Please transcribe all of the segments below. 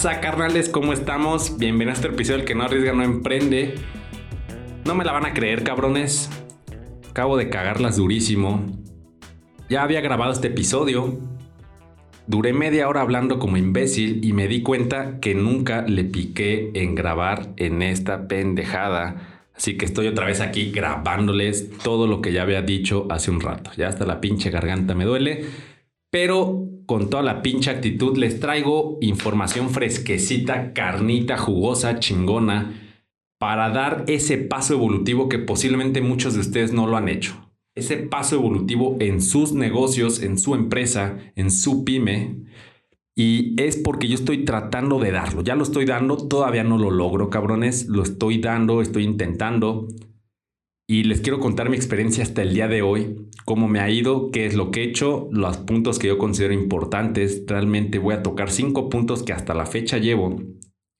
pasa, carnales? ¿Cómo estamos? Bienvenidos a este episodio del que no arriesga, no emprende. No me la van a creer, cabrones. Acabo de cagarlas durísimo. Ya había grabado este episodio. Duré media hora hablando como imbécil y me di cuenta que nunca le piqué en grabar en esta pendejada. Así que estoy otra vez aquí grabándoles todo lo que ya había dicho hace un rato. Ya hasta la pinche garganta me duele. Pero con toda la pinche actitud les traigo información fresquecita, carnita, jugosa, chingona, para dar ese paso evolutivo que posiblemente muchos de ustedes no lo han hecho. Ese paso evolutivo en sus negocios, en su empresa, en su pyme. Y es porque yo estoy tratando de darlo. Ya lo estoy dando, todavía no lo logro, cabrones. Lo estoy dando, estoy intentando y les quiero contar mi experiencia hasta el día de hoy, cómo me ha ido, qué es lo que he hecho, los puntos que yo considero importantes. Realmente voy a tocar cinco puntos que hasta la fecha llevo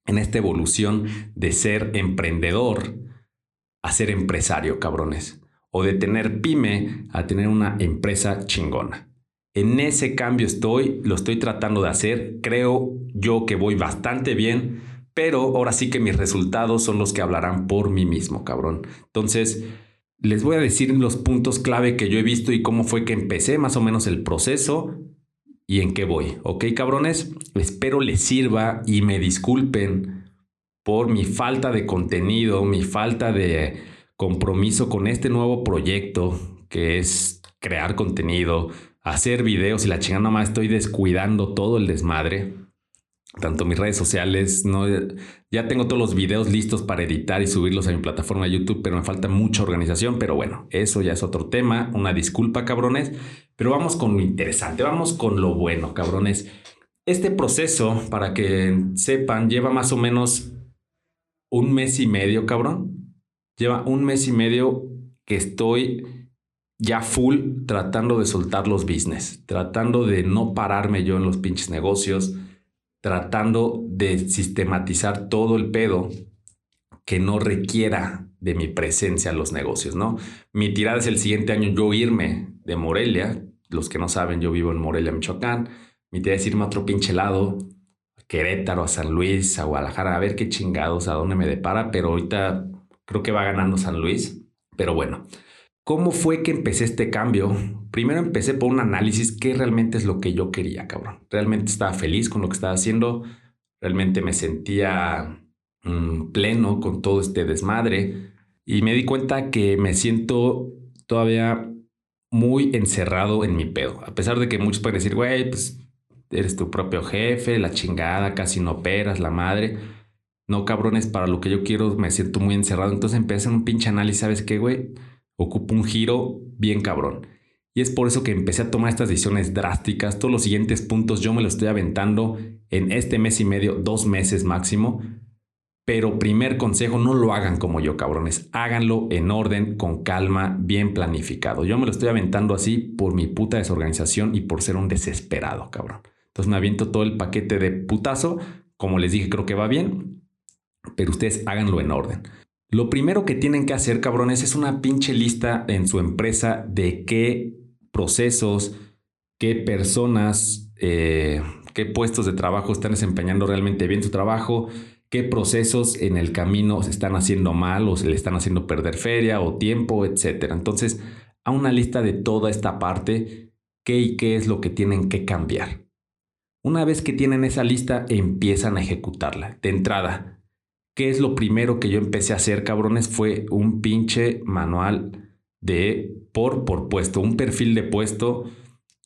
en esta evolución de ser emprendedor a ser empresario, cabrones. O de tener pyme a tener una empresa chingona. En ese cambio estoy, lo estoy tratando de hacer. Creo yo que voy bastante bien pero ahora sí que mis resultados son los que hablarán por mí mismo, cabrón. Entonces, les voy a decir los puntos clave que yo he visto y cómo fue que empecé más o menos el proceso y en qué voy. ¿Ok, cabrones? Espero les sirva y me disculpen por mi falta de contenido, mi falta de compromiso con este nuevo proyecto que es crear contenido, hacer videos y la chingada nomás estoy descuidando todo el desmadre tanto mis redes sociales, no, ya tengo todos los videos listos para editar y subirlos a mi plataforma de YouTube, pero me falta mucha organización, pero bueno, eso ya es otro tema, una disculpa cabrones, pero vamos con lo interesante, vamos con lo bueno cabrones. Este proceso, para que sepan, lleva más o menos un mes y medio, cabrón. Lleva un mes y medio que estoy ya full tratando de soltar los business, tratando de no pararme yo en los pinches negocios tratando de sistematizar todo el pedo que no requiera de mi presencia en los negocios, ¿no? Mi tirada es el siguiente año yo irme de Morelia, los que no saben, yo vivo en Morelia, Michoacán, mi tirada es irme a otro pinche lado, a Querétaro, a San Luis, a Guadalajara, a ver qué chingados, a dónde me depara, pero ahorita creo que va ganando San Luis, pero bueno, ¿Cómo fue que empecé este cambio? Primero empecé por un análisis qué realmente es lo que yo quería, cabrón. Realmente estaba feliz con lo que estaba haciendo, realmente me sentía mm, pleno con todo este desmadre y me di cuenta que me siento todavía muy encerrado en mi pedo. A pesar de que muchos pueden decir, güey, pues eres tu propio jefe, la chingada, casi no operas, la madre. No, cabrones, para lo que yo quiero me siento muy encerrado. Entonces empecé en un pinche análisis, ¿sabes qué, güey? Ocupa un giro bien cabrón. Y es por eso que empecé a tomar estas decisiones drásticas. Todos los siguientes puntos yo me los estoy aventando en este mes y medio, dos meses máximo. Pero primer consejo, no lo hagan como yo, cabrones. Háganlo en orden, con calma, bien planificado. Yo me lo estoy aventando así por mi puta desorganización y por ser un desesperado, cabrón. Entonces me aviento todo el paquete de putazo. Como les dije, creo que va bien. Pero ustedes háganlo en orden. Lo primero que tienen que hacer, cabrones, es una pinche lista en su empresa de qué procesos, qué personas, eh, qué puestos de trabajo están desempeñando realmente bien su trabajo, qué procesos en el camino se están haciendo mal o se le están haciendo perder feria o tiempo, etc. Entonces, a una lista de toda esta parte, qué y qué es lo que tienen que cambiar. Una vez que tienen esa lista, empiezan a ejecutarla. De entrada, ¿Qué es lo primero que yo empecé a hacer, cabrones? Fue un pinche manual de por por puesto, un perfil de puesto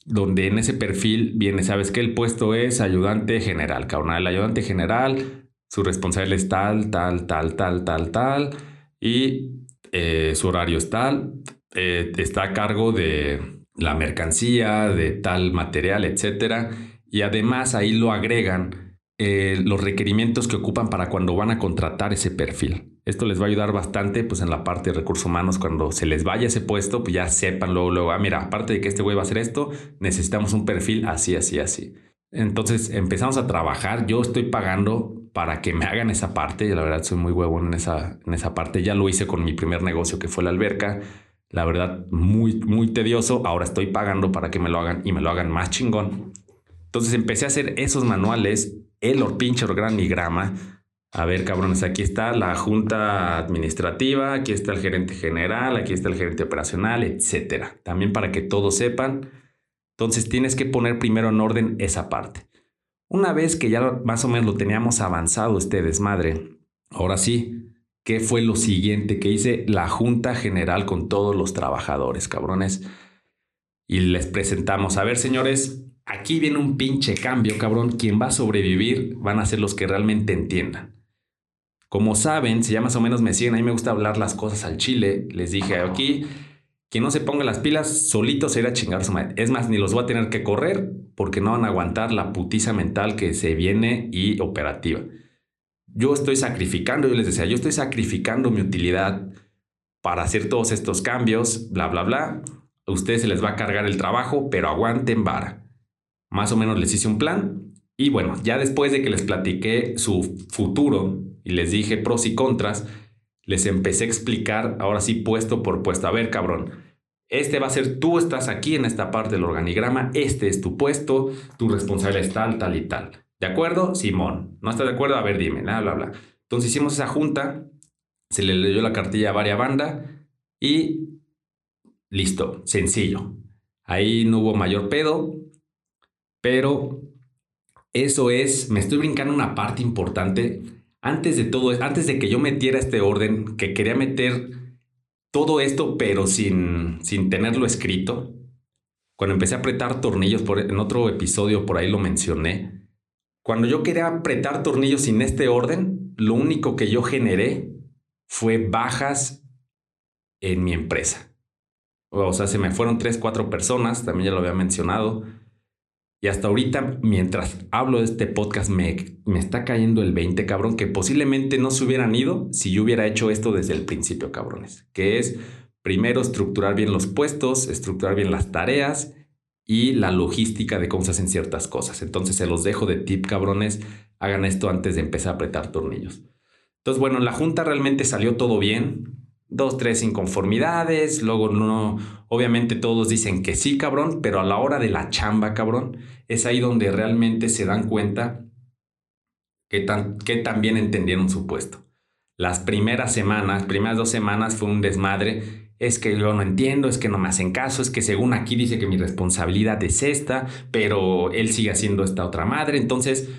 donde en ese perfil viene, sabes que el puesto es ayudante general, cabrón. El ayudante general, su responsable es tal, tal, tal, tal, tal, tal, y eh, su horario es tal, eh, está a cargo de la mercancía, de tal material, etcétera. Y además ahí lo agregan eh, los requerimientos que ocupan para cuando van a contratar ese perfil. Esto les va a ayudar bastante pues en la parte de recursos humanos cuando se les vaya ese puesto, pues ya sepan luego, luego, ah, mira, aparte de que este güey va a hacer esto, necesitamos un perfil así, así, así. Entonces empezamos a trabajar, yo estoy pagando para que me hagan esa parte, y la verdad soy muy huevón en esa, en esa parte, ya lo hice con mi primer negocio que fue la alberca, la verdad muy, muy tedioso, ahora estoy pagando para que me lo hagan y me lo hagan más chingón. Entonces empecé a hacer esos manuales el pinche organigrama. A ver, cabrones, aquí está la junta administrativa, aquí está el gerente general, aquí está el gerente operacional, etcétera. También para que todos sepan. Entonces tienes que poner primero en orden esa parte. Una vez que ya más o menos lo teníamos avanzado este desmadre, ahora sí, ¿qué fue lo siguiente que hice? La junta general con todos los trabajadores, cabrones. Y les presentamos, a ver señores, aquí viene un pinche cambio, cabrón. Quien va a sobrevivir van a ser los que realmente entiendan. Como saben, si ya más o menos me siguen, a mí me gusta hablar las cosas al chile. Les dije aquí, quien no se ponga las pilas, solito se irá a chingar su madre. Es más, ni los voy a tener que correr porque no van a aguantar la putiza mental que se viene y operativa. Yo estoy sacrificando, yo les decía, yo estoy sacrificando mi utilidad para hacer todos estos cambios, bla, bla, bla. A ustedes se les va a cargar el trabajo, pero aguanten vara. Más o menos les hice un plan y bueno, ya después de que les platiqué su futuro y les dije pros y contras, les empecé a explicar, ahora sí puesto por puesto, a ver cabrón, este va a ser, tú estás aquí en esta parte del organigrama, este es tu puesto, tu responsabilidad es tal, tal y tal. ¿De acuerdo? Simón. ¿No estás de acuerdo? A ver, dime, bla, bla, bla. Entonces hicimos esa junta, se le leyó la cartilla a varias bandas y listo, sencillo. Ahí no hubo mayor pedo, pero eso es, me estoy brincando una parte importante. Antes de todo, antes de que yo metiera este orden, que quería meter todo esto, pero sin, sin tenerlo escrito, cuando empecé a apretar tornillos, en otro episodio por ahí lo mencioné, cuando yo quería apretar tornillos sin este orden, lo único que yo generé fue bajas en mi empresa. O sea, se me fueron tres, cuatro personas, también ya lo había mencionado. Y hasta ahorita, mientras hablo de este podcast, me, está cayendo el 20, cabrón, que posiblemente no se hubieran ido si yo hubiera hecho esto desde el principio, cabrones. Que es, primero, estructurar bien los puestos, estructurar bien las tareas y la logística de cómo se hacen ciertas cosas. Entonces, se los dejo de tip, cabrones. Hagan esto antes de empezar a apretar tornillos. Entonces, bueno, en la junta realmente salió todo bien dos, tres inconformidades, luego no, obviamente todos dicen que sí, cabrón, pero a la hora de la chamba, cabrón, es ahí donde realmente se dan cuenta que, tan, que también entendieron su puesto. Las primeras semanas, primeras dos semanas fue un desmadre, es que yo no entiendo, es que no me hacen caso, es que según aquí dice que mi responsabilidad es esta, pero él sigue haciendo esta otra madre, entonces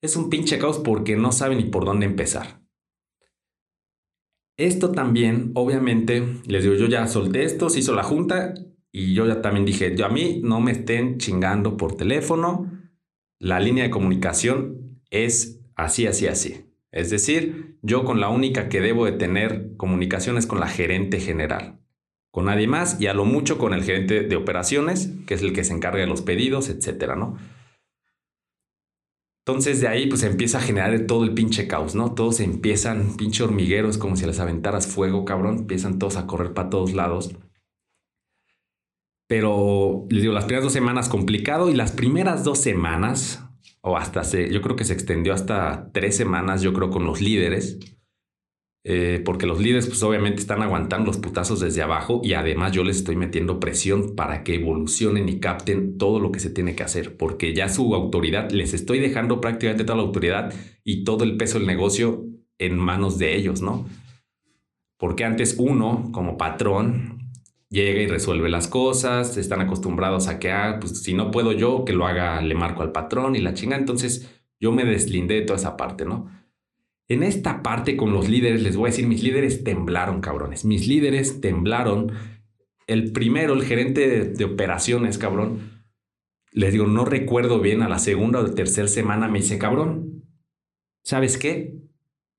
es un pinche caos porque no sabe ni por dónde empezar. Esto también, obviamente, les digo, yo ya solté esto, se hizo la junta y yo ya también dije, yo a mí no me estén chingando por teléfono, la línea de comunicación es así, así, así. Es decir, yo con la única que debo de tener comunicación es con la gerente general, con nadie más y a lo mucho con el gerente de operaciones, que es el que se encarga de los pedidos, etcétera, ¿no? Entonces de ahí pues empieza a generar todo el pinche caos, ¿no? Todos empiezan, pinche hormigueros, como si les aventaras fuego, cabrón. Empiezan todos a correr para todos lados. Pero les digo, las primeras dos semanas complicado y las primeras dos semanas, o hasta se, yo creo que se extendió hasta tres semanas, yo creo, con los líderes. Eh, porque los líderes pues obviamente están aguantando los putazos desde abajo y además yo les estoy metiendo presión para que evolucionen y capten todo lo que se tiene que hacer, porque ya su autoridad, les estoy dejando prácticamente toda la autoridad y todo el peso del negocio en manos de ellos, ¿no? Porque antes uno, como patrón, llega y resuelve las cosas, están acostumbrados a que, ah, pues si no puedo yo, que lo haga, le marco al patrón y la chinga, entonces yo me deslindé de toda esa parte, ¿no? En esta parte con los líderes, les voy a decir, mis líderes temblaron, cabrones. Mis líderes temblaron. El primero, el gerente de, operaciones, cabrón, les digo, no recuerdo bien, a la segunda o tercera semana me dice, cabrón, ¿sabes qué?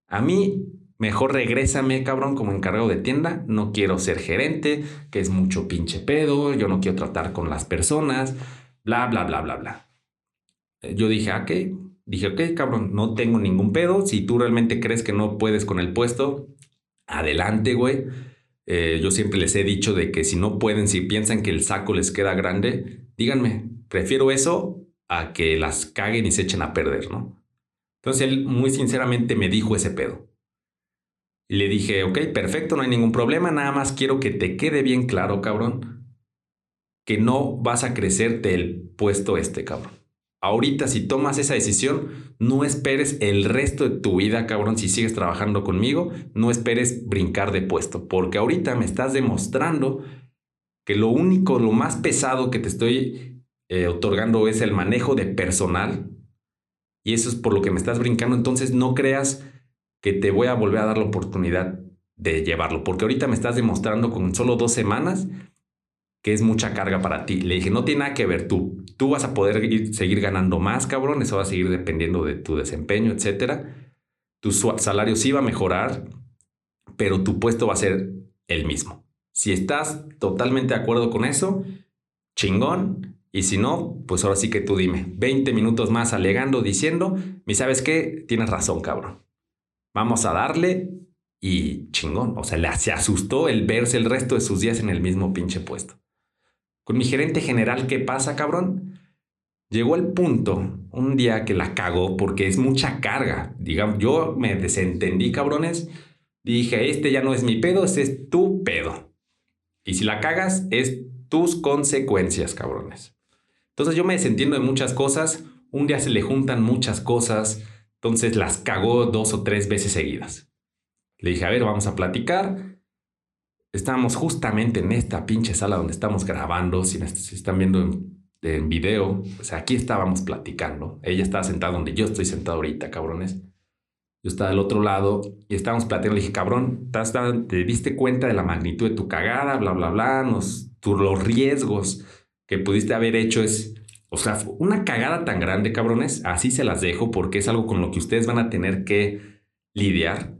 A mí mejor regrésame, cabrón, como encargado de tienda. No quiero ser gerente, que es mucho pinche pedo. Yo no quiero tratar con las personas, bla, bla, bla, bla, bla. Yo dije, ah, ¿qué? Dije, ok, cabrón, no tengo ningún pedo. Si tú realmente crees que no puedes con el puesto, adelante, güey. Eh, yo siempre les he dicho de que si no pueden, si piensan que el saco les queda grande, díganme, prefiero eso a que las caguen y se echen a perder, ¿no? Entonces él muy sinceramente me dijo ese pedo. Y le dije, ok, perfecto, no hay ningún problema, nada más quiero que te quede bien claro, cabrón, que no vas a crecerte el puesto este, cabrón. Ahorita si tomas esa decisión, no esperes el resto de tu vida, cabrón, si sigues trabajando conmigo, no esperes brincar de puesto, porque ahorita me estás demostrando que lo único, lo más pesado que te estoy eh, otorgando es el manejo de personal, y eso es por lo que me estás brincando, entonces no creas que te voy a volver a dar la oportunidad de llevarlo, porque ahorita me estás demostrando con solo dos semanas que es mucha carga para ti. Le dije, no tiene nada que ver tú. Tú vas a poder seguir ganando más, cabrón. Eso va a seguir dependiendo de tu desempeño, etcétera. Tu salario sí va a mejorar, pero tu puesto va a ser el mismo. Si estás totalmente de acuerdo con eso, chingón. Y si no, pues ahora sí que tú dime. 20 minutos más alegando, diciendo, ¿y sabes qué? Tienes razón, cabrón. Vamos a darle y chingón. O sea, se asustó el verse el resto de sus días en el mismo pinche puesto. Con mi gerente general, ¿qué pasa, cabrón? Llegó el punto un día que la cagó porque es mucha carga. Digamos, yo me desentendí, cabrones. Dije, este ya no es mi pedo, este es tu pedo. Y si la cagas, es tus consecuencias, cabrones. Entonces yo me desentiendo de muchas cosas. Un día se le juntan muchas cosas. Entonces las cagó dos o tres veces seguidas. Le dije, a ver, vamos a platicar estábamos justamente en esta pinche sala donde estamos grabando, si, están viendo en, video, o sea, aquí estábamos platicando. Ella estaba sentada donde yo estoy sentado ahorita, cabrones. Yo estaba del otro lado y estábamos platicando. Le dije, cabrón, ¿te diste cuenta de la magnitud de tu cagada? Bla, bla, bla. Nos, los riesgos que pudiste haber hecho es, o sea, una cagada tan grande, cabrones. Así se las dejo porque es algo con lo que ustedes van a tener que lidiar.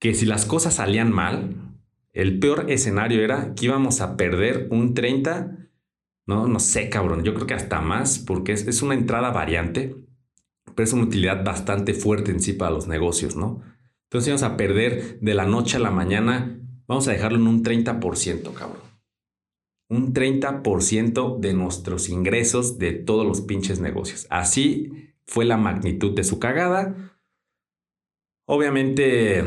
Que si las cosas salían mal, el peor escenario era que íbamos a perder un 30, no, no sé, cabrón, yo creo que hasta más, porque es, una entrada variante, pero es una utilidad bastante fuerte en sí para los negocios, ¿no? Entonces íbamos a perder de la noche a la mañana, vamos a dejarlo en un 30%, cabrón. Un 30% de nuestros ingresos de todos los pinches negocios. Así fue la magnitud de su cagada. Obviamente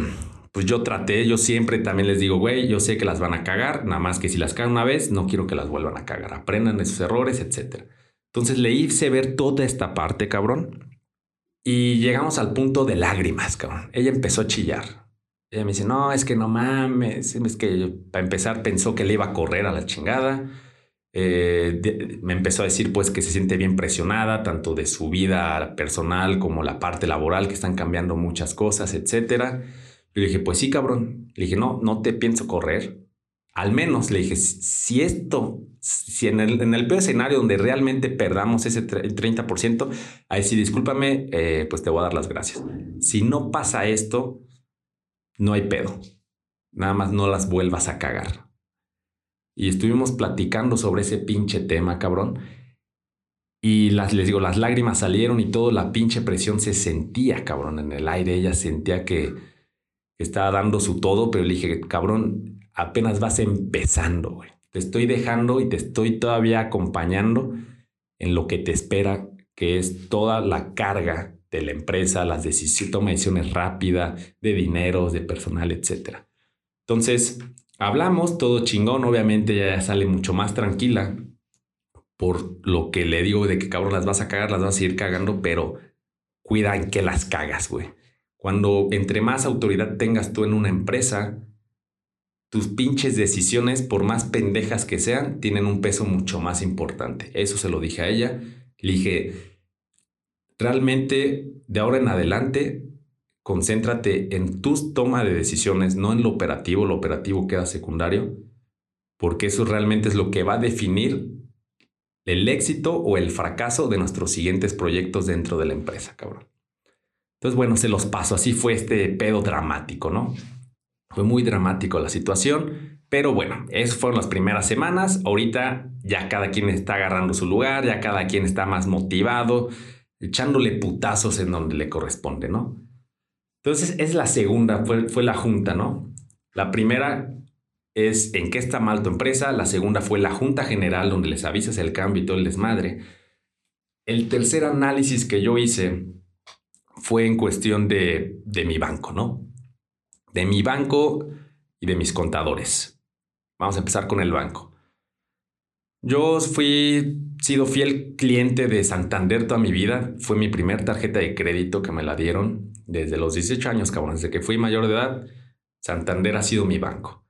pues yo traté, yo siempre también les digo, güey, yo sé que las van a cagar, nada más que si las cagan una vez, no quiero que las vuelvan a cagar, aprendan de sus errores, etc. Entonces le hice ver toda esta parte, cabrón, y llegamos al punto de lágrimas, cabrón. Ella empezó a chillar. Ella me dice, no, es que no mames, es que para empezar pensó que le iba a correr a la chingada. Eh, me empezó a decir pues que se siente bien presionada, tanto de su vida personal como la parte laboral, que están cambiando muchas cosas, etcétera le dije, pues sí, cabrón. Le dije, no, no te pienso correr. Al menos le dije, si esto, si en el, en el peor escenario donde realmente perdamos ese 30%, ahí sí, discúlpame, eh, pues te voy a dar las gracias. Si no pasa esto, no hay pedo. Nada más no las vuelvas a cagar. Y estuvimos platicando sobre ese pinche tema, cabrón. Y las, les digo, las lágrimas salieron y todo, la pinche presión se sentía, cabrón, en el aire. Ella sentía que, estaba dando su todo, pero le dije, cabrón, apenas vas empezando, güey. Te estoy dejando y te estoy todavía acompañando en lo que te espera, que es toda la carga de la empresa, las decisiones, toma decisiones rápidas, de dinero, de personal, etc. Entonces, hablamos, todo chingón, obviamente ya sale mucho más tranquila por lo que le digo de que cabrón las vas a cagar, las vas a seguir cagando, pero cuida en que las cagas, güey. Cuando entre más autoridad tengas tú en una empresa, tus pinches decisiones, por más pendejas que sean, tienen un peso mucho más importante. Eso se lo dije a ella. Le dije, realmente de ahora en adelante, concéntrate en tus toma de decisiones, no en lo operativo. Lo operativo queda secundario, porque eso realmente es lo que va a definir el éxito o el fracaso de nuestros siguientes proyectos dentro de la empresa, cabrón. Entonces, bueno, se los paso. Así fue este pedo dramático, ¿no? Fue muy dramático la situación, pero bueno, esas fueron las primeras semanas. Ahorita ya cada quien está agarrando su lugar, ya cada quien está más motivado, echándole putazos en donde le corresponde, ¿no? Entonces, es la segunda, fue, fue la junta, ¿no? La primera es en qué está mal tu empresa, la segunda fue la junta general donde les avisas el cambio y todo el desmadre. El tercer análisis que yo hice fue en cuestión de, mi banco, ¿no? De mi banco y de mis contadores. Vamos a empezar con el banco. Yo fui sido fiel cliente de Santander toda mi vida. Fue mi primer tarjeta de crédito que me la dieron desde los 18 años, cabrón. Desde que fui mayor de edad, Santander ha sido mi banco.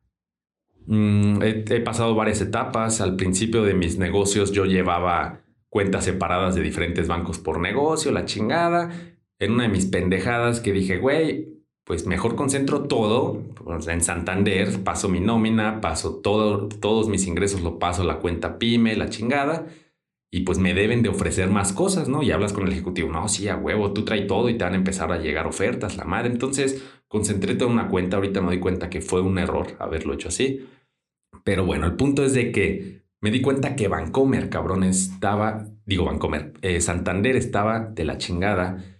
Mm, he, pasado varias etapas. Al principio de mis negocios yo llevaba cuentas separadas de diferentes bancos por negocio, la chingada. En una de mis pendejadas que dije, güey, pues mejor concentro todo en Santander, paso mi nómina, paso todo, todos mis ingresos, lo paso la cuenta PYME, la chingada, y pues me deben de ofrecer más cosas, ¿no? Y hablas con el ejecutivo, no, sí, a huevo, tú trae todo y te van a empezar a llegar ofertas, la madre. Entonces, concentré toda una cuenta, ahorita me doy cuenta que fue un error haberlo hecho así. Pero bueno, el punto es de que me di cuenta que Bancomer, cabrón, estaba, digo Bancomer, eh, Santander estaba de la chingada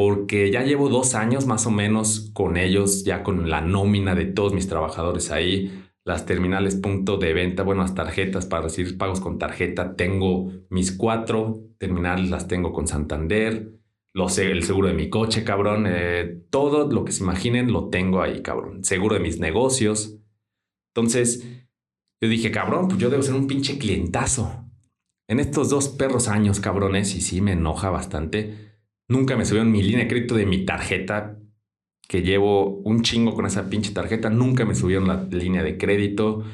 porque ya llevo dos años más o menos con ellos, ya con la nómina de todos mis trabajadores ahí, las terminales punto de venta, bueno, las tarjetas para recibir pagos con tarjeta, tengo mis cuatro terminales, las tengo con Santander, lo sé, el seguro de mi coche, cabrón, eh, todo lo que se imaginen lo tengo ahí, cabrón, seguro de mis negocios. Entonces, yo dije, cabrón, pues yo debo ser un pinche clientazo. En estos dos perros años, cabrones, y sí me enoja bastante Nunca me subieron mi línea de crédito de mi tarjeta, que llevo un chingo con esa pinche tarjeta. Nunca me subieron la línea de crédito.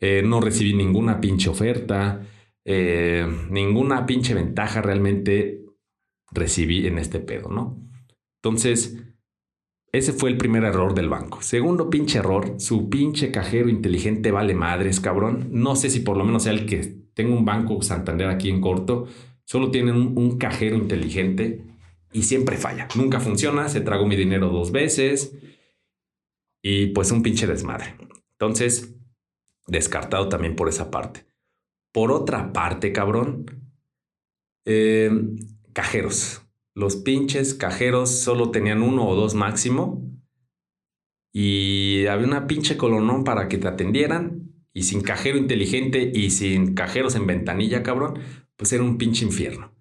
Eh, no recibí ninguna pinche oferta. Eh, ninguna pinche ventaja realmente recibí en este pedo, ¿no? Entonces, ese fue el primer error del banco. Segundo pinche error, su pinche cajero inteligente vale madres, cabrón. No sé si por lo menos sea el que tengo un banco Santander aquí en corto. Solo tienen un cajero inteligente y siempre falla. Nunca funciona, se tragó mi dinero dos veces y pues un pinche desmadre. Entonces, descartado también por esa parte. Por otra parte, cabrón, eh, cajeros. Los pinches cajeros solo tenían uno o dos máximo y había una pinche colonón para que te atendieran y sin cajero inteligente y sin cajeros en ventanilla, cabrón, pues era un pinche infierno.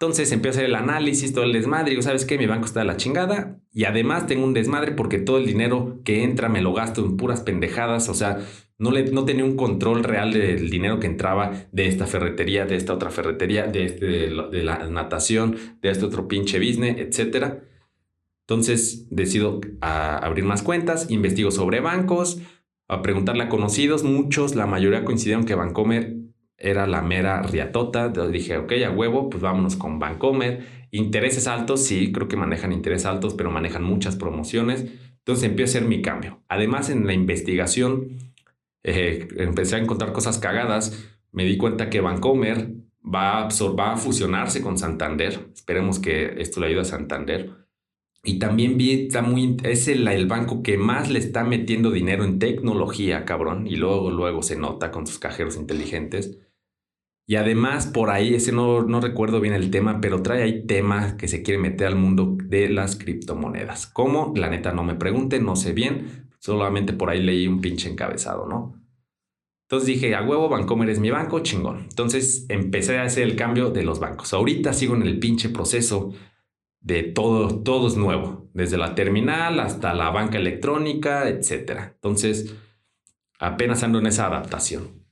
Entonces empiezo a hacer el análisis, todo el desmadre. Digo, ¿sabes qué? Mi banco está de la chingada. Y además tengo un desmadre porque todo el dinero que entra me lo gasto en puras pendejadas. O sea, no, le, no tenía un control real del dinero que entraba de esta ferretería, de esta otra ferretería, de, este, la natación, de este otro pinche business, etc. Entonces decido abrir más cuentas, investigo sobre bancos, a preguntarle a conocidos. Muchos, la mayoría coincidieron que Bancomer era la mera riatota. Dije, ok, a huevo, pues vámonos con Bancomer. Intereses altos, sí, creo que manejan intereses altos, pero manejan muchas promociones. Entonces empecé a hacer mi cambio. Además, en la investigación, eh, empecé a encontrar cosas cagadas. Me di cuenta que Bancomer va a, va fusionarse con Santander. Esperemos que esto le ayude a Santander. Y también vi, está muy, es el, el, banco que más le está metiendo dinero en tecnología, cabrón. Y luego, luego se nota con sus cajeros inteligentes. Y además, por ahí, ese no, no recuerdo bien el tema, pero trae ahí temas que se quiere meter al mundo de las criptomonedas. ¿Cómo? La neta no me pregunte, no sé bien. Solamente por ahí leí un pinche encabezado, ¿no? Entonces dije, a huevo, Bancomer es mi banco, chingón. Entonces empecé a hacer el cambio de los bancos. Ahorita sigo en el pinche proceso de todo, todo es nuevo, desde la terminal hasta la banca electrónica, etc. Entonces, apenas ando en esa adaptación.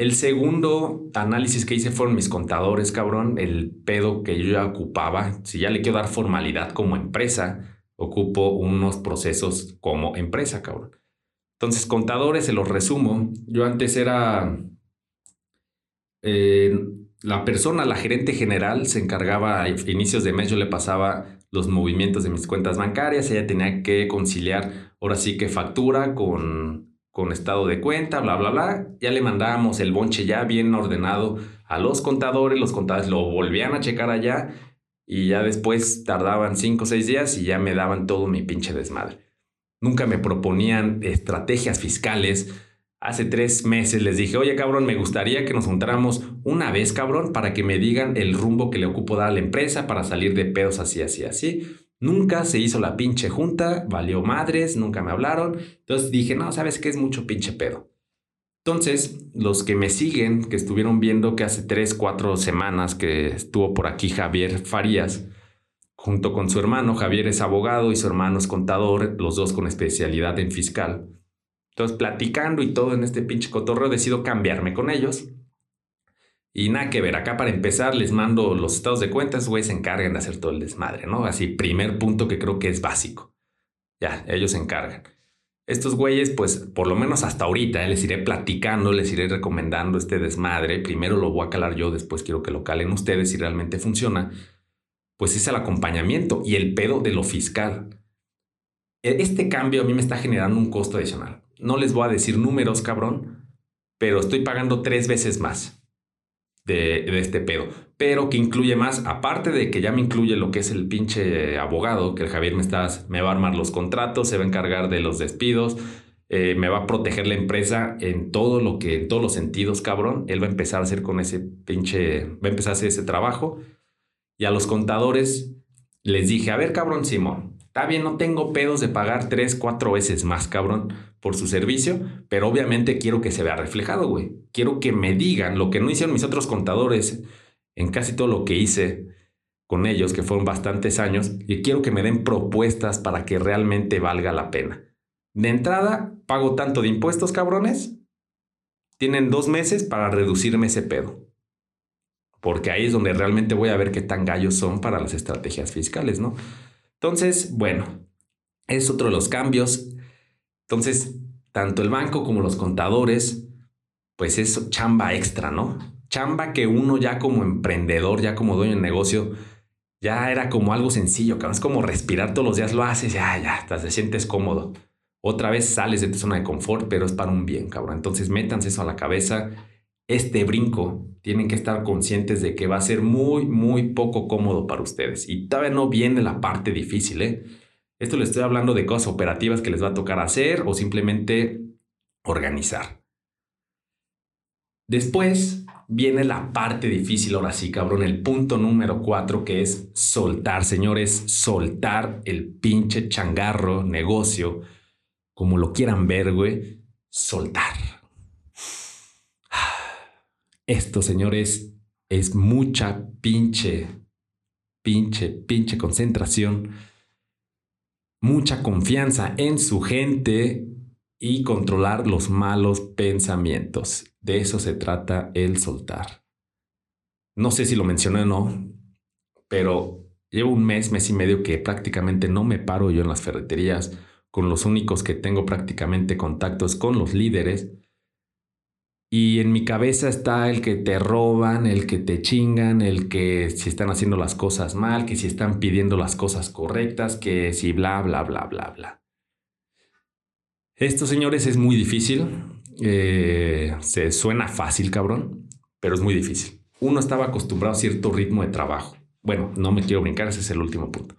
El segundo análisis que hice fueron mis contadores, cabrón, el pedo que yo ya ocupaba. Si ya le quiero dar formalidad como empresa, ocupo unos procesos como empresa, cabrón. Entonces, contadores, se los resumo. Yo antes era eh, la persona, la gerente general, se encargaba a inicios de mes, yo le pasaba los movimientos de mis cuentas bancarias, ella tenía que conciliar, ahora sí que factura con con estado de cuenta, bla, bla, bla. Ya le mandábamos el bonche ya bien ordenado a los contadores, los contadores lo volvían a checar allá y ya después tardaban cinco o seis días y ya me daban todo mi pinche desmadre. Nunca me proponían estrategias fiscales. Hace tres meses les dije, oye cabrón, me gustaría que nos juntáramos una vez cabrón para que me digan el rumbo que le ocupo dar a la empresa para salir de pedos así, así, así. Nunca se hizo la pinche junta, valió madres, nunca me hablaron. Entonces dije, no, sabes qué es mucho pinche pedo. Entonces, los que me siguen, que estuvieron viendo que hace tres, cuatro semanas que estuvo por aquí Javier Farías, junto con su hermano, Javier es abogado y su hermano es contador, los dos con especialidad en fiscal. Entonces, platicando y todo en este pinche cotorreo, decido cambiarme con ellos. Y nada que ver, acá para empezar les mando los estados de cuentas, güey, se encargan de hacer todo el desmadre, ¿no? Así, primer punto que creo que es básico. Ya, ellos se encargan. Estos güeyes, pues, por lo menos hasta ahorita, eh, les iré platicando, les iré recomendando este desmadre. Primero lo voy a calar yo, después quiero que lo calen ustedes si realmente funciona. Pues es el acompañamiento y el pedo de lo fiscal. E, este cambio a mí me está generando un costo adicional. No les voy a decir números, cabrón, pero estoy pagando tres veces más de, este pedo. Pero que incluye más, aparte de que ya me incluye lo que es el pinche abogado, que el Javier me, está, me va a armar los contratos, se va a encargar de los despidos, eh, me va a proteger la empresa en todo lo que, en todos los sentidos, cabrón. Él va a empezar a hacer con ese pinche, va a empezar a hacer ese trabajo. Y a los contadores les dije, a ver, cabrón, Simón, Está bien, no tengo pedos de pagar tres, cuatro veces más, cabrón, por su servicio, pero obviamente quiero que se vea reflejado, güey. Quiero que me digan lo que no hicieron mis otros contadores en casi todo lo que hice con ellos, que fueron bastantes años, y quiero que me den propuestas para que realmente valga la pena. De entrada, pago tanto de impuestos, cabrones. Tienen dos meses para reducirme ese pedo. Porque ahí es donde realmente voy a ver qué tan gallos son para las estrategias fiscales, ¿no? Entonces, bueno, es otro de los cambios. Entonces, tanto el banco como los contadores, pues es chamba extra, ¿no? Chamba que uno ya como emprendedor, ya como dueño de negocio, ya era como algo sencillo, cabrón. Es como respirar todos los días, lo haces, ya, ya, te sientes cómodo. Otra vez sales de tu zona de confort, pero es para un bien, cabrón. Entonces métanse eso a la cabeza. Este brinco tienen que estar conscientes de que va a ser muy, muy poco cómodo para ustedes. Y todavía no viene la parte difícil, ¿eh? Esto les estoy hablando de cosas operativas que les va a tocar hacer o simplemente organizar. Después viene la parte difícil, ahora sí, cabrón, el punto número cuatro que es soltar, señores, soltar el pinche changarro, negocio, como lo quieran ver, güey, soltar. Esto, señores, es mucha pinche, pinche, pinche concentración, mucha confianza en su gente y controlar los malos pensamientos. De eso se trata el soltar. No sé si lo mencioné o no, pero llevo un mes, mes y medio que prácticamente no me paro yo en las ferreterías, con los únicos que tengo prácticamente contactos con los líderes y en mi cabeza está el que te roban, el que te chingan, el que si están haciendo las cosas mal, que si están pidiendo las cosas correctas, que si bla, bla, bla, bla, bla. Esto, señores, es muy difícil. Eh, se suena fácil, cabrón, pero es muy difícil. Uno estaba acostumbrado a cierto ritmo de trabajo. Bueno, no me quiero brincar, ese es el último punto.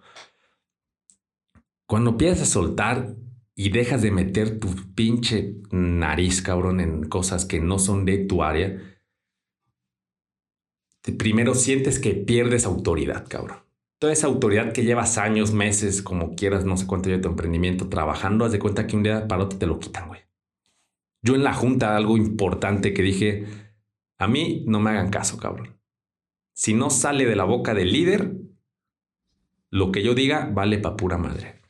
Cuando empiezas a soltar y dejas de meter tu pinche nariz, cabrón, en cosas que no son de tu área, primero sientes que pierdes autoridad, cabrón. Toda esa autoridad que llevas años, meses, como quieras, no sé cuánto lleva tu emprendimiento trabajando, haz de cuenta que un día para otro te lo quitan, güey. Yo en la junta, algo importante que dije, a mí no me hagan caso, cabrón. Si no sale de la boca del líder, lo que yo diga vale pa' pura madre.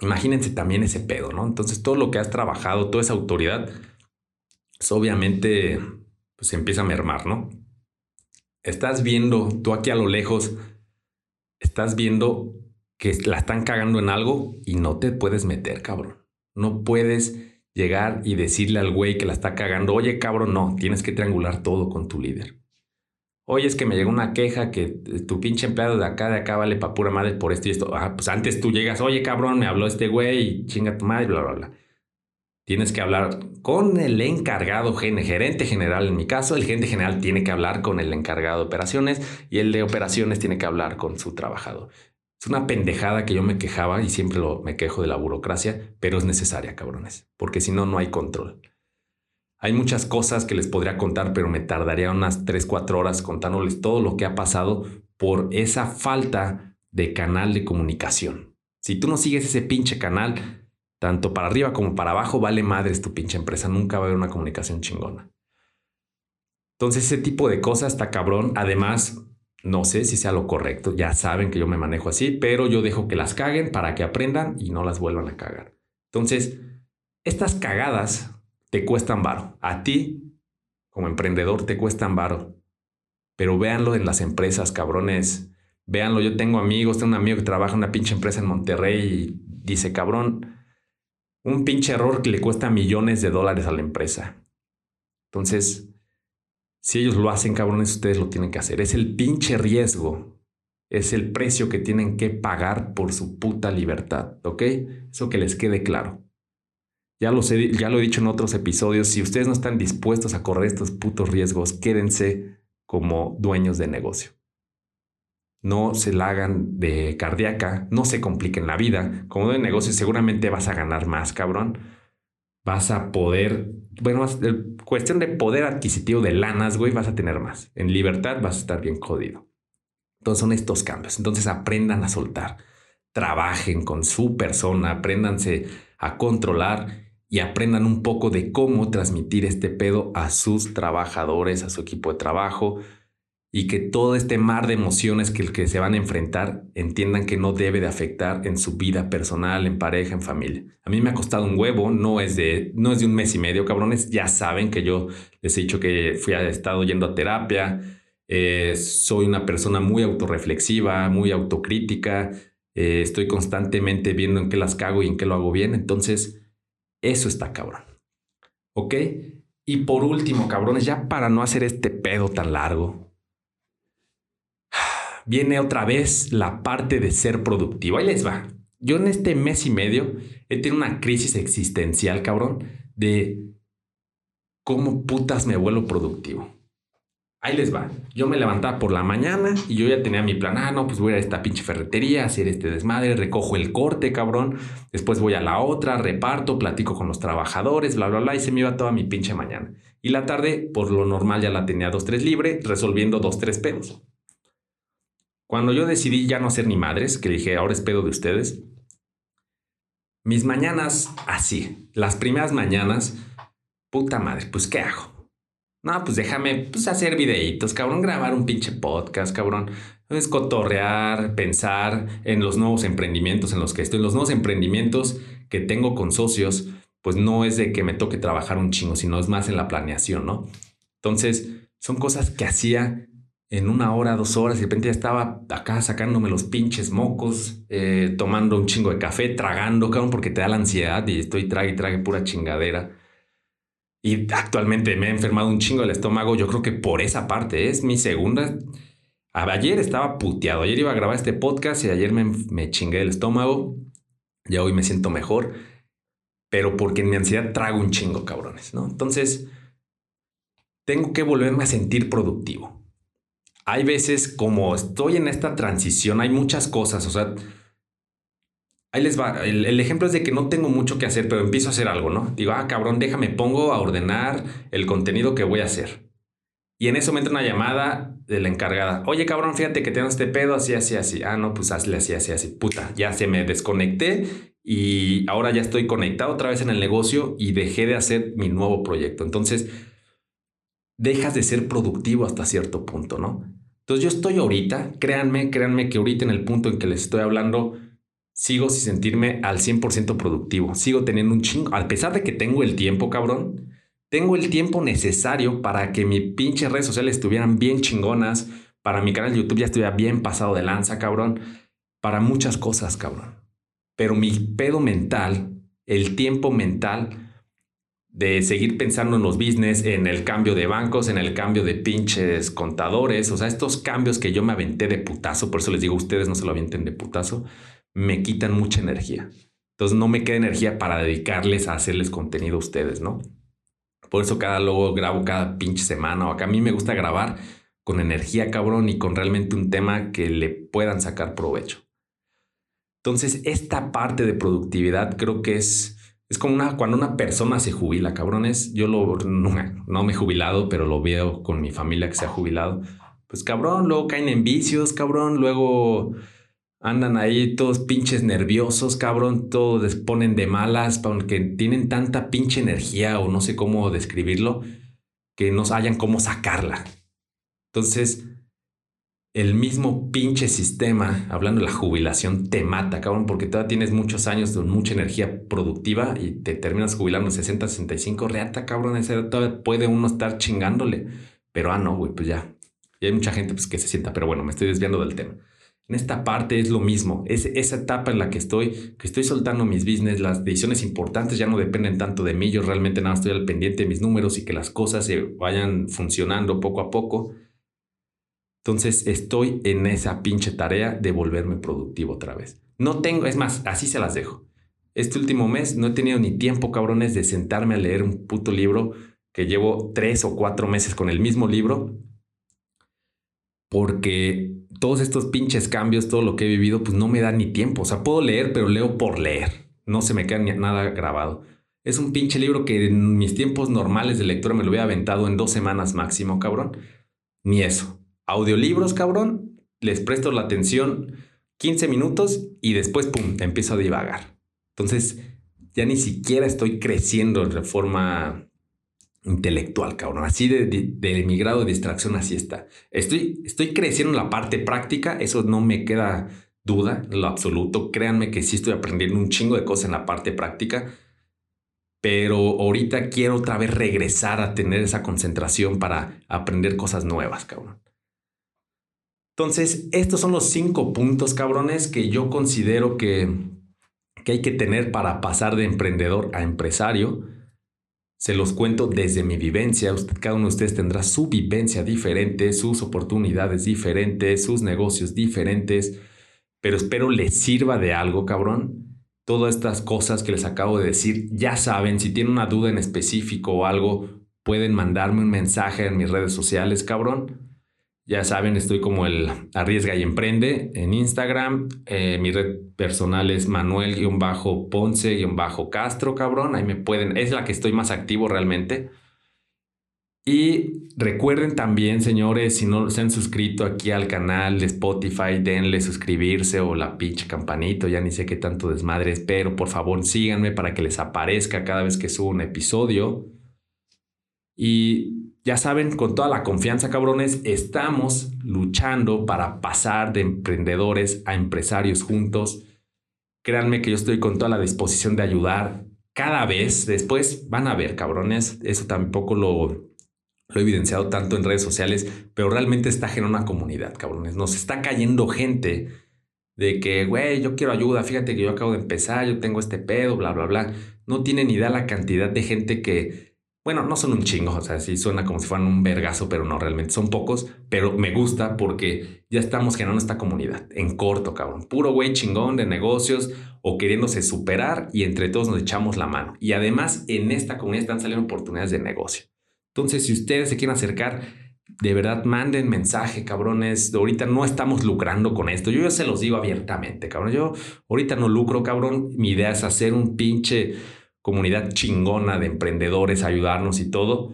Imagínense también ese pedo, ¿no? Entonces todo lo que has trabajado, toda esa autoridad, pues obviamente pues empieza a mermar, ¿no? Estás viendo, tú aquí a lo lejos, estás viendo que la están cagando en algo y no te puedes meter, cabrón. No puedes llegar y decirle al güey que la está cagando, oye, cabrón, no, tienes que triangular todo con tu líder. Oye, es que me llegó una queja que tu pinche empleado de acá, de acá vale pa' pura madre por esto y esto. Ah, pues antes tú llegas, oye cabrón, me habló este güey y chinga tu madre, bla, bla, bla. Tienes que hablar con el encargado, gerente general. En mi caso, el gerente general tiene que hablar con el encargado de operaciones y el de operaciones tiene que hablar con su trabajador. Es una pendejada que yo me quejaba y siempre lo, me quejo de la burocracia, pero es necesaria, cabrones, porque si no, no hay control. Hay muchas cosas que les podría contar, pero me tardaría unas 3, 4 horas contándoles todo lo que ha pasado por esa falta de canal de comunicación. Si tú no sigues ese pinche canal, tanto para arriba como para abajo, vale madres tu pinche empresa. Nunca va a haber una comunicación chingona. Entonces, ese tipo de cosas está cabrón. Además, no sé si sea lo correcto. Ya saben que yo me manejo así, pero yo dejo que las caguen para que aprendan y no las vuelvan a cagar. Entonces, estas cagadas cuestan varo. A ti, como emprendedor te cuestan varo. Pero véanlo en las empresas, cabrones. Véanlo, yo tengo amigos, tengo un amigo que trabaja en una pinche empresa en Monterrey y dice, cabrón, un pinche error que le cuesta millones de dólares a la empresa. Entonces, si ellos lo hacen, cabrones, ustedes lo tienen que hacer. Es el pinche riesgo. Es el precio que tienen que pagar por su puta libertad, ¿ok? Eso que les quede claro. Ya, ya lo he dicho en otros episodios, si ustedes no están dispuestos a correr estos putos riesgos, quédense como dueños de negocio. No se la hagan de cardíaca, no se compliquen la vida. Como de negocio seguramente vas a ganar más, cabrón. Vas a poder, bueno, cuestión de poder adquisitivo de lanas, güey, vas a tener más. En libertad vas a estar bien jodido. Entonces son estos cambios. Entonces aprendan a soltar. Trabajen con su persona, apréndanse a controlar y aprendan un poco de cómo transmitir este pedo a sus trabajadores, a su equipo de trabajo y que todo este mar de emociones que, que se van a enfrentar entiendan que no debe de afectar en su vida personal, en pareja, en familia. A mí me ha costado un huevo, no es de, no es de un mes y medio, cabrones. Ya saben que yo les he dicho que fui a, estado yendo a terapia, eh, soy una persona muy autorreflexiva, muy autocrítica, eh, estoy constantemente viendo en qué las cago y en qué lo hago bien. Entonces, eso está cabrón. ¿Ok? Y por último, cabrones, ya para no hacer este pedo tan largo, viene otra vez la parte de ser productivo. Ahí les va. Yo en este mes y medio he tenido una crisis existencial, cabrón, de cómo putas me vuelvo productivo. Ahí les va. Yo me levantaba por la mañana y yo ya tenía mi plan. Ah, no, pues voy a esta pinche ferretería, hacer este desmadre, recojo el corte, cabrón. Después voy a la otra, reparto, platico con los trabajadores, bla, bla, bla. Y se me iba toda mi pinche mañana. Y la tarde, por lo normal, ya la tenía dos, tres libre, resolviendo dos, tres pedos. Cuando yo decidí ya no ser ni madres, que dije, ahora es pedo de ustedes, mis mañanas así, las primeras mañanas, puta madre, pues ¿qué hago? No, pues déjame pues, hacer videitos, cabrón, grabar un pinche podcast, cabrón. Es cotorrear, pensar en los nuevos emprendimientos en los que estoy. Los nuevos emprendimientos que tengo con socios, pues no es de que me toque trabajar un chingo, sino es más en la planeación, ¿no? Entonces, son cosas que hacía en una hora, dos horas, y de repente ya estaba acá sacándome los pinches mocos, eh, tomando un chingo de café, tragando, cabrón, porque te da la ansiedad y estoy trague y trague pura chingadera. Y actualmente me he enfermado un chingo el estómago. Yo creo que por esa parte es mi segunda. Ayer estaba puteado. Ayer iba a grabar este podcast y ayer me, me chingué el estómago. Ya hoy me siento mejor. Pero porque en mi ansiedad trago un chingo, cabrones, ¿no? Entonces, tengo que volverme a sentir productivo. Hay veces como estoy en esta transición, hay muchas cosas, o sea, Ahí les va. El, ejemplo es de que no tengo mucho que hacer, pero empiezo a hacer algo, ¿no? Digo, ah, cabrón, déjame, pongo a ordenar el contenido que voy a hacer. Y en eso me entra una llamada de la encargada. Oye, cabrón, fíjate que tengo este pedo, así, así, así. Ah, no, pues hazle así, así, así. Puta, ya se me desconecté y ahora ya estoy conectado otra vez en el negocio y dejé de hacer mi nuevo proyecto. Entonces, dejas de ser productivo hasta cierto punto, ¿no? Entonces, yo estoy ahorita, créanme, créanme que ahorita en el punto en que les estoy hablando, sigo sin sentirme al 100% productivo. Sigo teniendo un chingo. A pesar de que tengo el tiempo, cabrón, tengo el tiempo necesario para que mi pinche redes sociales estuvieran bien chingonas, para mi canal de YouTube ya estuviera bien pasado de lanza, cabrón, para muchas cosas, cabrón. Pero mi pedo mental, el tiempo mental de seguir pensando en los business, en el cambio de bancos, en el cambio de pinches contadores, o sea, estos cambios que yo me aventé de putazo, por eso les digo, ustedes no se lo avienten de putazo, me quitan mucha energía. Entonces no me queda energía para dedicarles a hacerles contenido a ustedes, ¿no? Por eso cada luego grabo cada pinche semana o acá a mí me gusta grabar con energía cabrón y con realmente un tema que le puedan sacar provecho. Entonces, esta parte de productividad creo que es, es como una, cuando una persona se jubila, cabrones. Yo lo, no, no me he jubilado, pero lo veo con mi familia que se ha jubilado. Pues cabrón, luego caen en vicios, cabrón, luego andan ahí todos pinches nerviosos, cabrón, todos les ponen de malas, porque tienen tanta pinche energía o no sé cómo describirlo, que no hayan cómo sacarla. Entonces, el mismo pinche sistema, hablando de la jubilación, te mata, cabrón, porque todavía tienes muchos años de mucha energía productiva y te terminas jubilando 60, 65, reata, cabrón, esa todavía puede uno estar chingándole. Pero, ah, no, güey, pues ya. Y hay mucha gente pues, que se sienta, pero bueno, me estoy desviando del tema. En esta parte es lo mismo, es esa etapa en la que estoy, que estoy soltando mis business, las decisiones importantes ya no dependen tanto de mí, yo realmente nada estoy al pendiente de mis números y que las cosas se vayan funcionando poco a poco entonces estoy en esa pinche tarea de volverme productivo otra vez. No tengo, es más, así se las dejo. Este último mes no he tenido ni tiempo, cabrones, de sentarme a leer un puto libro que llevo tres o cuatro meses con el mismo libro. Porque todos estos pinches cambios, todo lo que he vivido, pues no me da ni tiempo. O sea, puedo leer, pero leo por leer. No se me queda nada grabado. Es un pinche libro que en mis tiempos normales de lectura me lo había aventado en dos semanas máximo, cabrón. Ni eso audiolibros, cabrón, les presto la atención 15 minutos y después, pum, empiezo a divagar. Entonces, ya ni siquiera estoy creciendo de forma intelectual, cabrón. Así de, de, mi grado de distracción, así está. Estoy, estoy creciendo en la parte práctica, eso no me queda duda en lo absoluto. Créanme que sí estoy aprendiendo un chingo de cosas en la parte práctica, pero ahorita quiero otra vez regresar a tener esa concentración para aprender cosas nuevas, cabrón. Entonces, estos son los cinco puntos, cabrones, que yo considero que, que hay que tener para pasar de emprendedor a empresario. Se los cuento desde mi vivencia. cada uno de ustedes tendrá su vivencia diferente, sus oportunidades diferentes, sus negocios diferentes. Pero espero les sirva de algo, cabrón. Todas estas cosas que les acabo de decir, ya saben, si tienen una duda en específico o algo, pueden mandarme un mensaje en mis redes sociales, cabrón. Ya saben, estoy como el Arriesga y Emprende en Instagram. Eh, mi red personal es Manuel-Ponce-Castro, cabrón. Ahí me pueden, es la que estoy más activo realmente. Y recuerden también, señores, si no se han suscrito aquí al canal de Spotify, denle suscribirse o la pinche campanito, ya ni sé qué tanto desmadre es, pero por favor síganme para que les aparezca cada vez que subo un episodio. Y ya saben, con toda la confianza, cabrones, estamos luchando para pasar de emprendedores a empresarios juntos. Créanme que yo estoy con toda la disposición de ayudar cada vez. Después van a ver, cabrones, eso tampoco lo, lo he evidenciado tanto en redes sociales, pero realmente está generando una comunidad, cabrones. Nos está cayendo gente de que, güey, yo quiero ayuda, fíjate que yo acabo de empezar, yo tengo este pedo, bla, bla, bla. No tienen idea la cantidad de gente que bueno, no son un chingo, o sea, sí suena como si fueran un vergazo, pero no, realmente son pocos, pero me gusta porque ya estamos generando esta comunidad en corto, cabrón. Puro güey chingón de negocios o queriéndose superar y entre todos nos echamos la mano. Y además en esta comunidad están saliendo oportunidades de negocio. Entonces, si ustedes se quieren acercar, de verdad manden mensaje, cabrones. Ahorita no estamos lucrando con esto. Yo ya se los digo abiertamente, cabrón. Yo ahorita no lucro, cabrón. Mi idea es hacer un pinche comunidad chingona de emprendedores, ayudarnos y todo.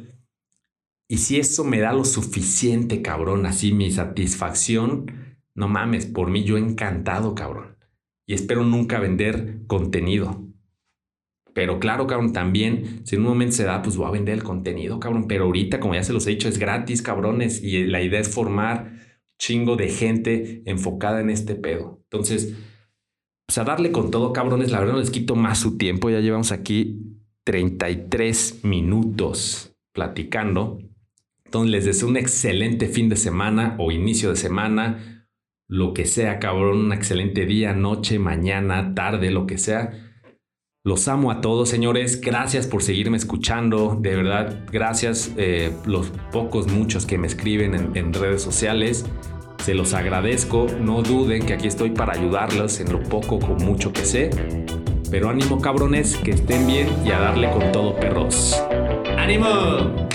Y si eso me da lo suficiente, cabrón, así mi satisfacción, no mames, por mí yo encantado, cabrón. Y espero nunca vender contenido. Pero claro, cabrón, también, si en un momento se da, pues voy a vender el contenido, cabrón. Pero ahorita, como ya se los he dicho, es gratis, cabrones. Y la idea es formar chingo de gente enfocada en este pedo. Entonces, pues a darle con todo, cabrones. La verdad no les quito más su tiempo. Ya llevamos aquí 33 minutos platicando. Entonces les deseo un excelente fin de semana o inicio de semana. Lo que sea, cabrón. Un excelente día, noche, mañana, tarde, lo que sea. Los amo a todos, señores. Gracias por seguirme escuchando. De verdad, gracias eh, los pocos, muchos que me escriben en, en redes sociales. Se los agradezco, no duden que aquí estoy para ayudarlos en lo poco o mucho que sé. Pero ánimo cabrones, que estén bien y a darle con todo perros. ¡Ánimo!